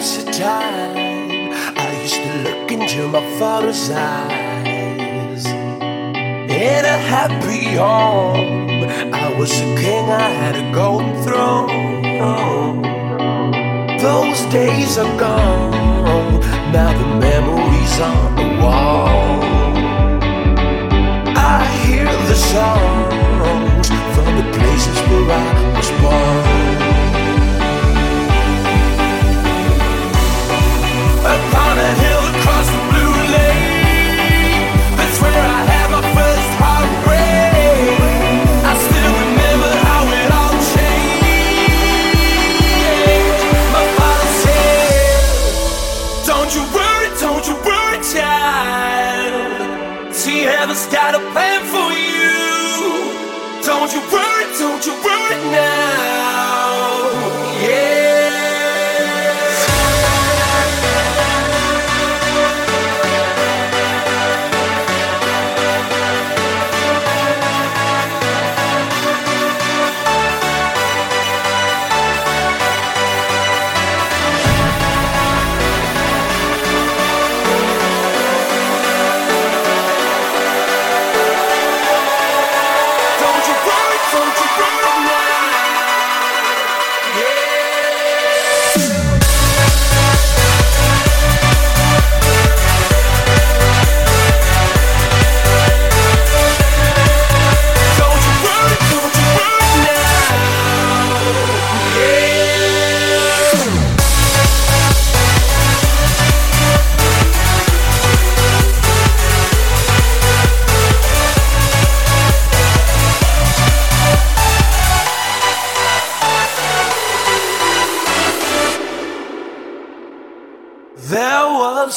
was a time I used to look into my father's eyes. In a happy home, I was a king, I had a golden throne. Those days are gone, now the memories on the wall. I hear the songs from the places where I was born. Upon a hill across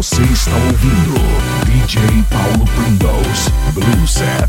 Você está ouvindo DJ Paulo Pringles Blue Set.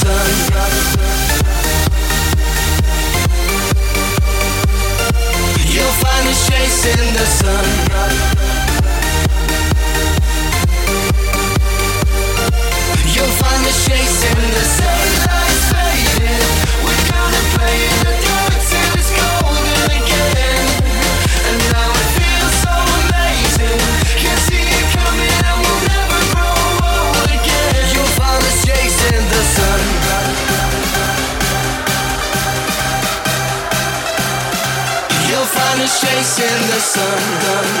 sun. You'll find us chasing the sun. sun, sun.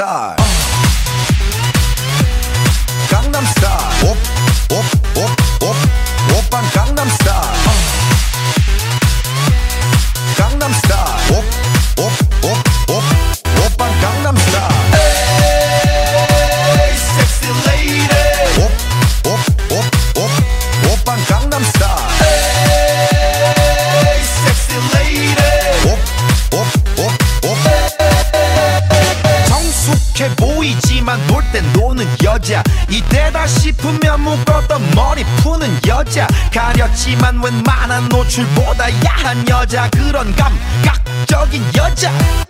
Style. Gangnam Style. Op, op, op, op, op, Gangnam Style. 여자.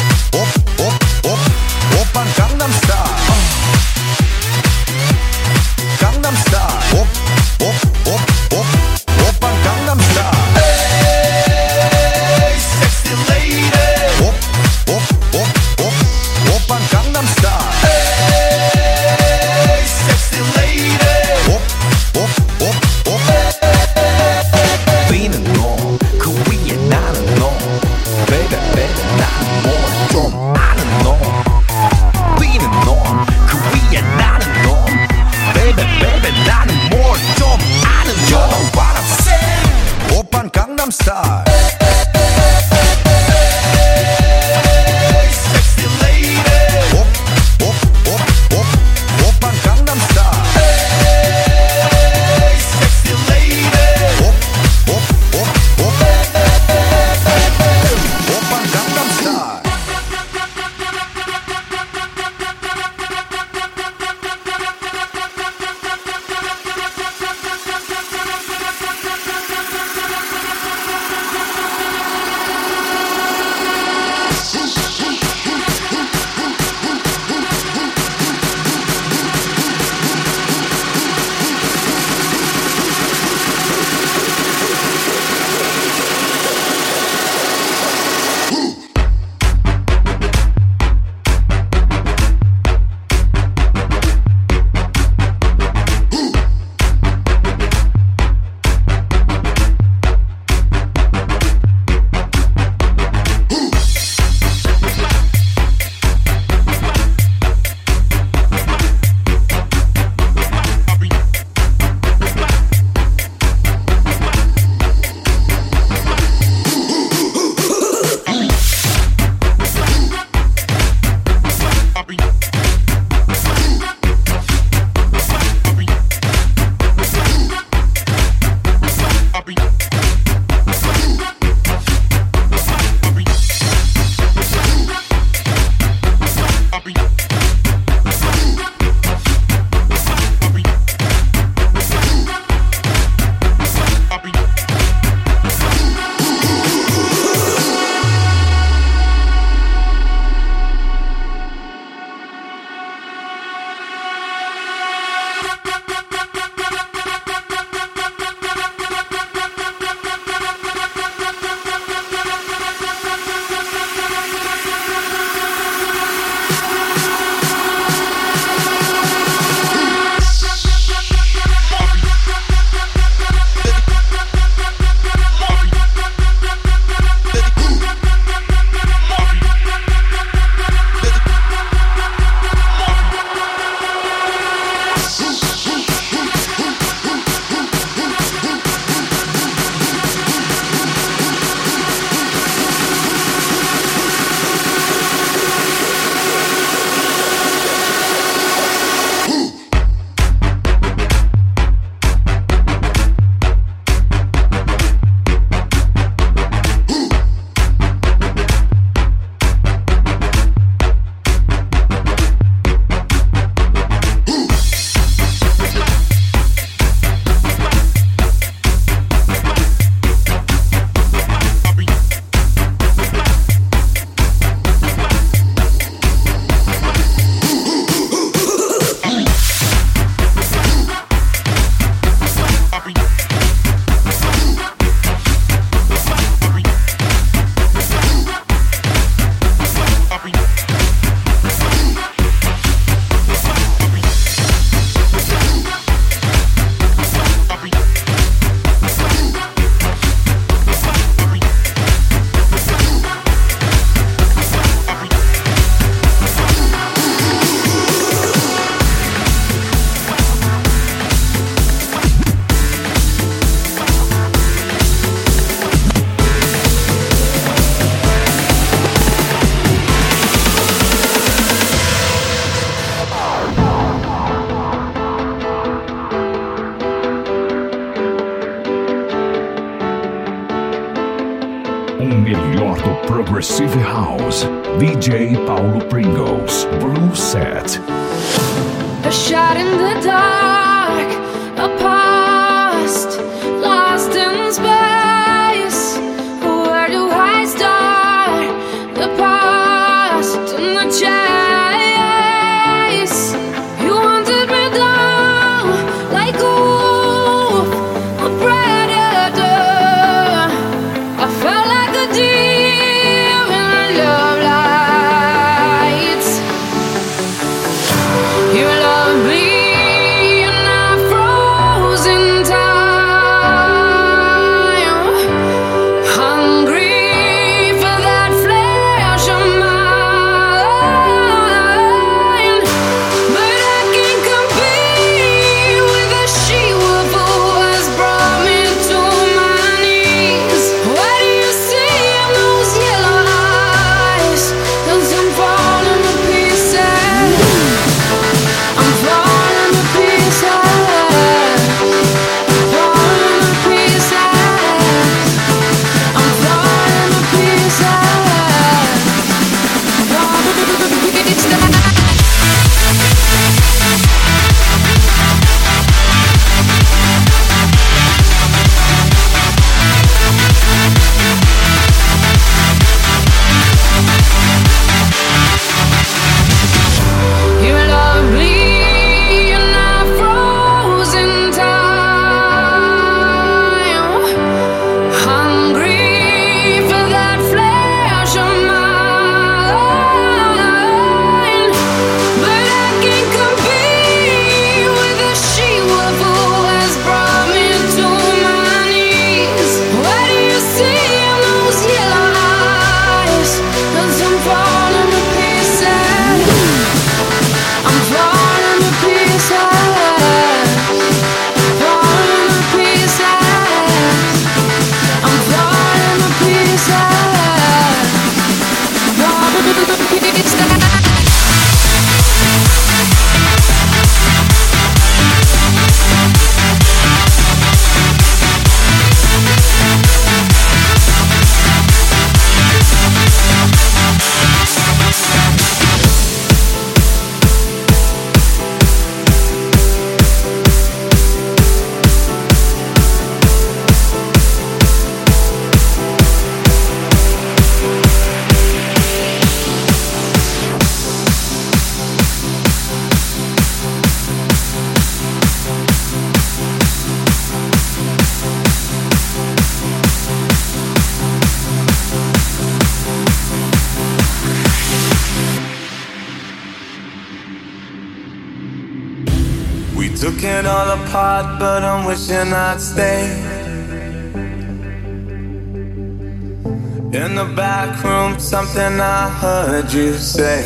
you say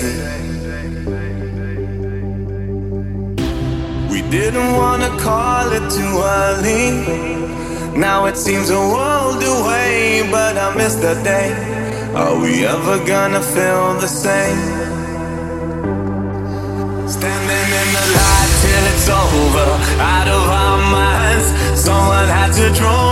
we didn't want to call it too early. Now it seems a world away, but I miss that day. Are we ever gonna feel the same? Standing in the light till it's over, out of our minds. Someone had to draw.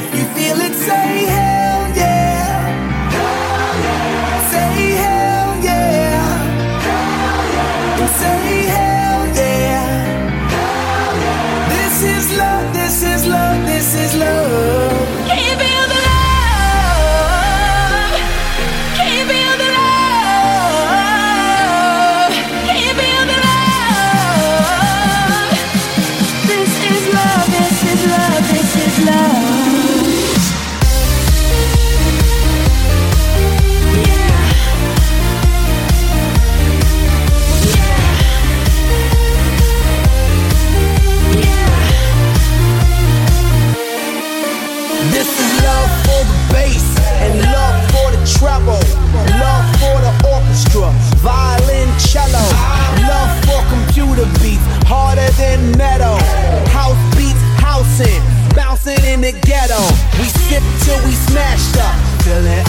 If you feel it, say hell till we smashed up.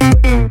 Mm-mm.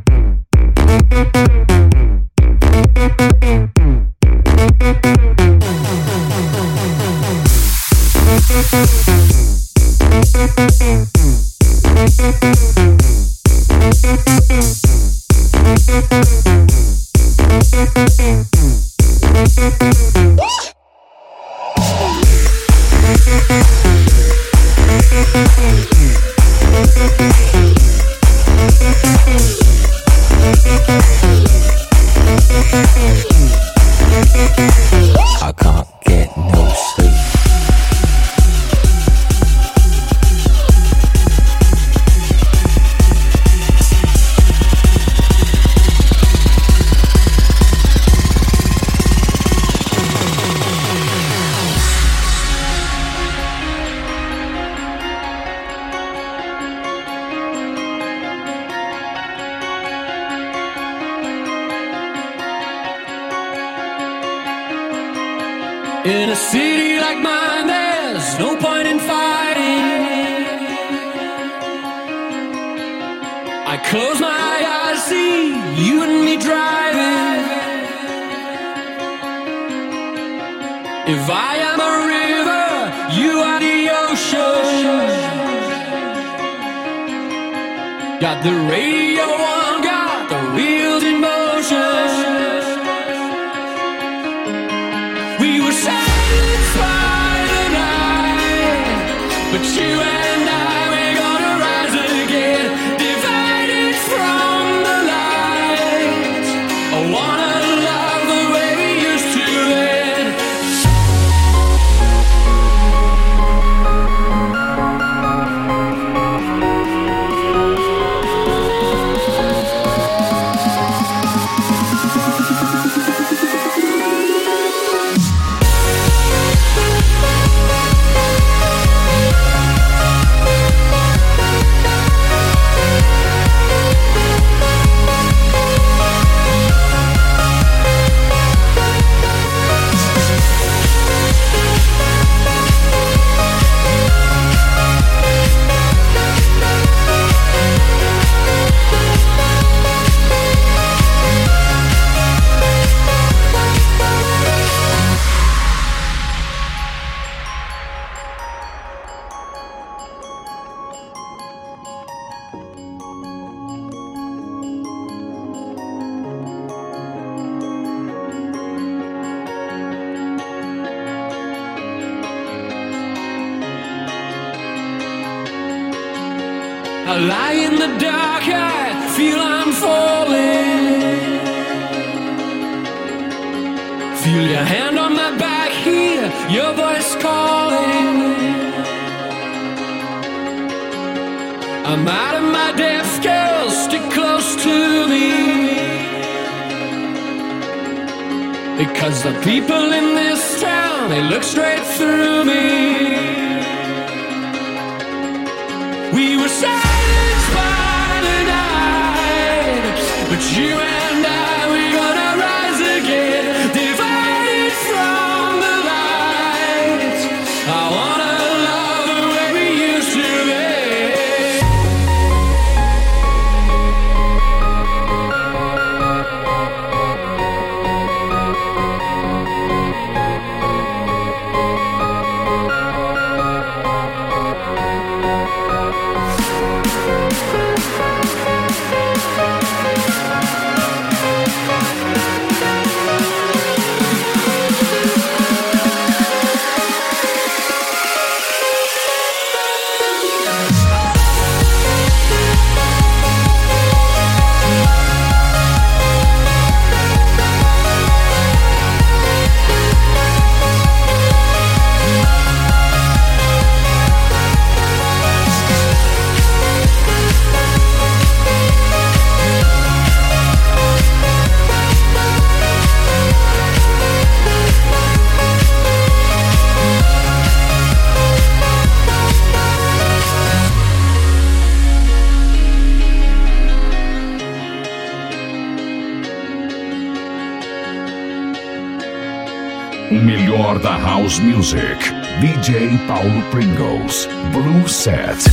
house music. DJ Paulo Pringles, Blue Set.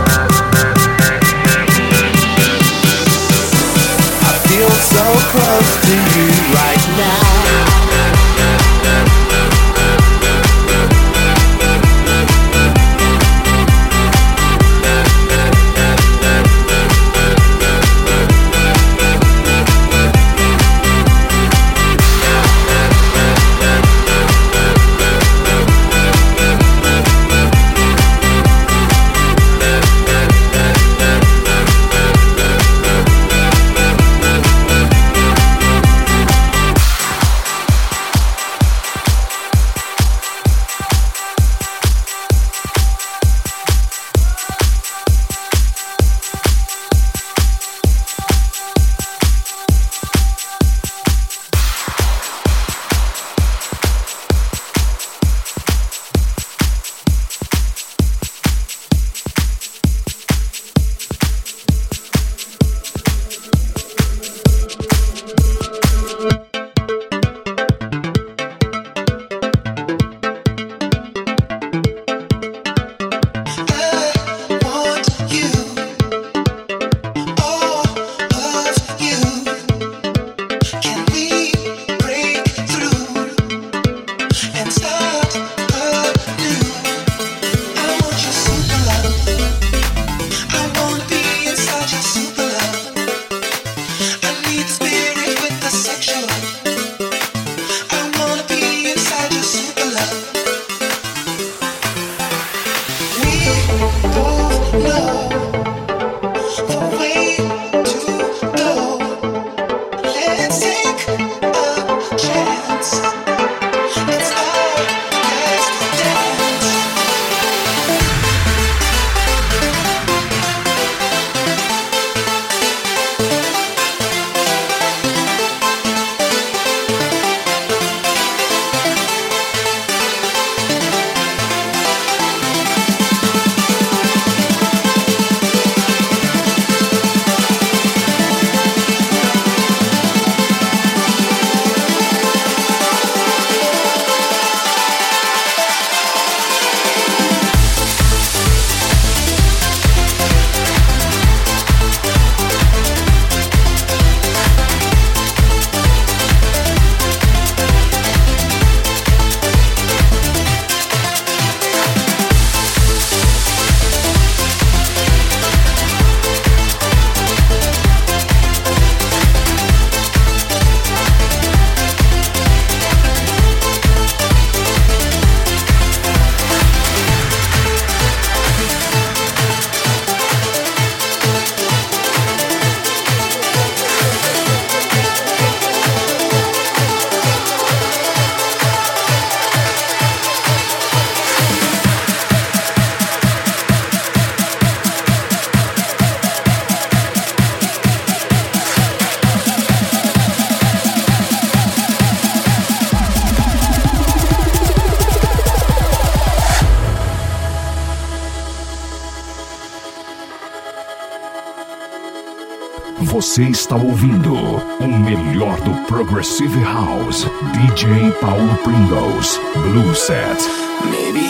Você está ouvindo o melhor do Progressive House. DJ Paulo Pringles. Blue Set. Maybe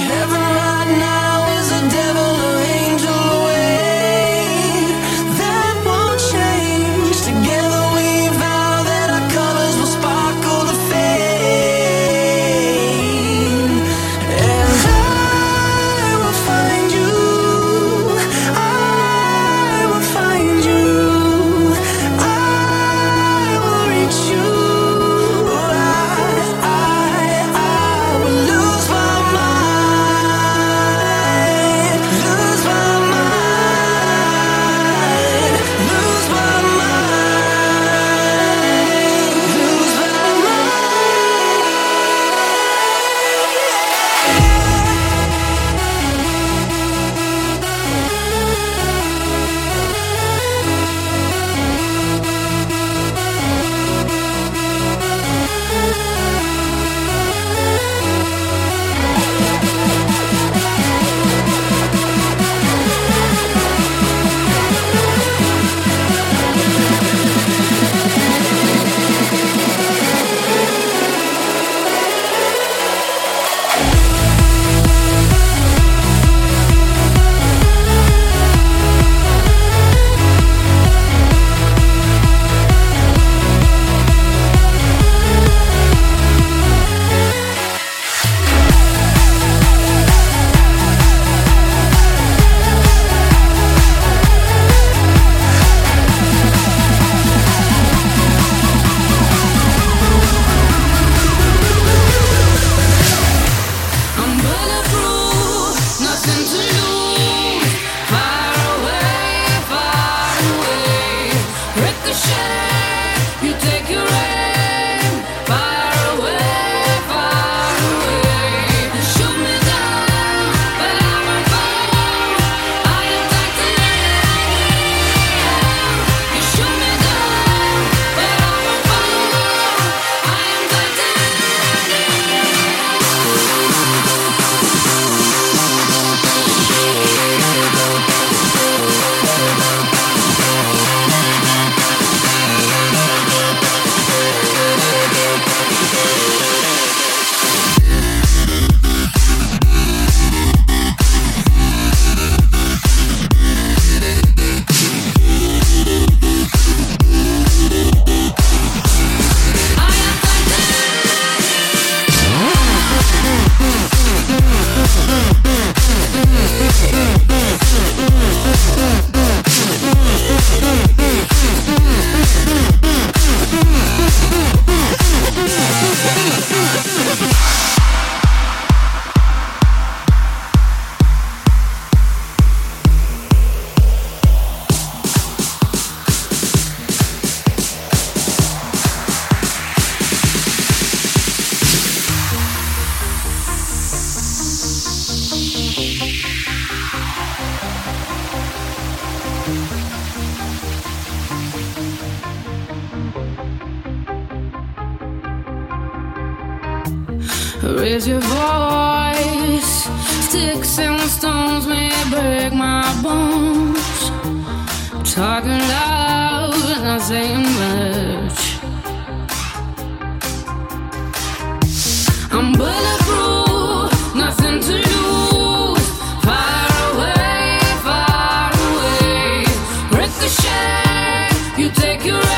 take your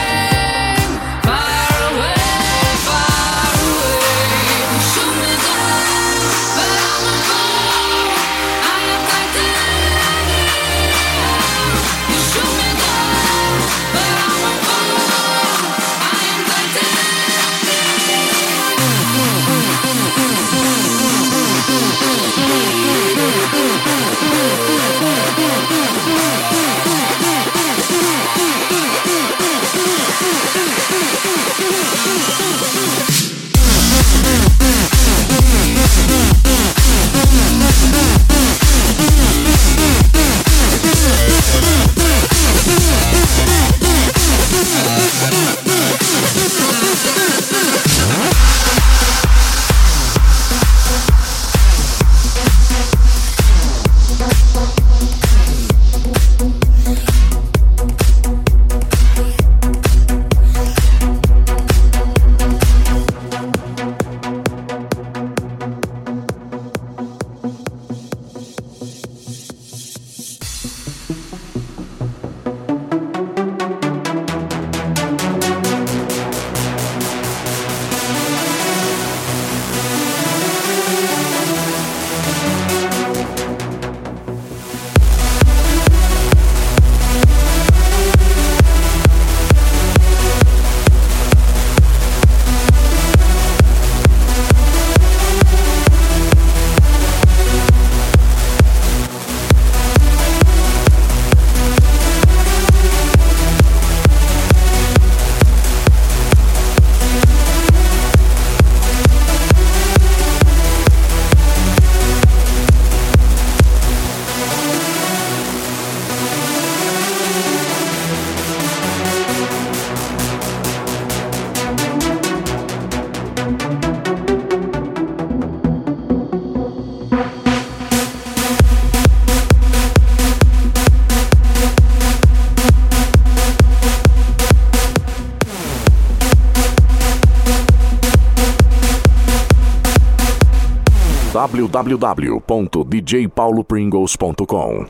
www.djpaulopringles.com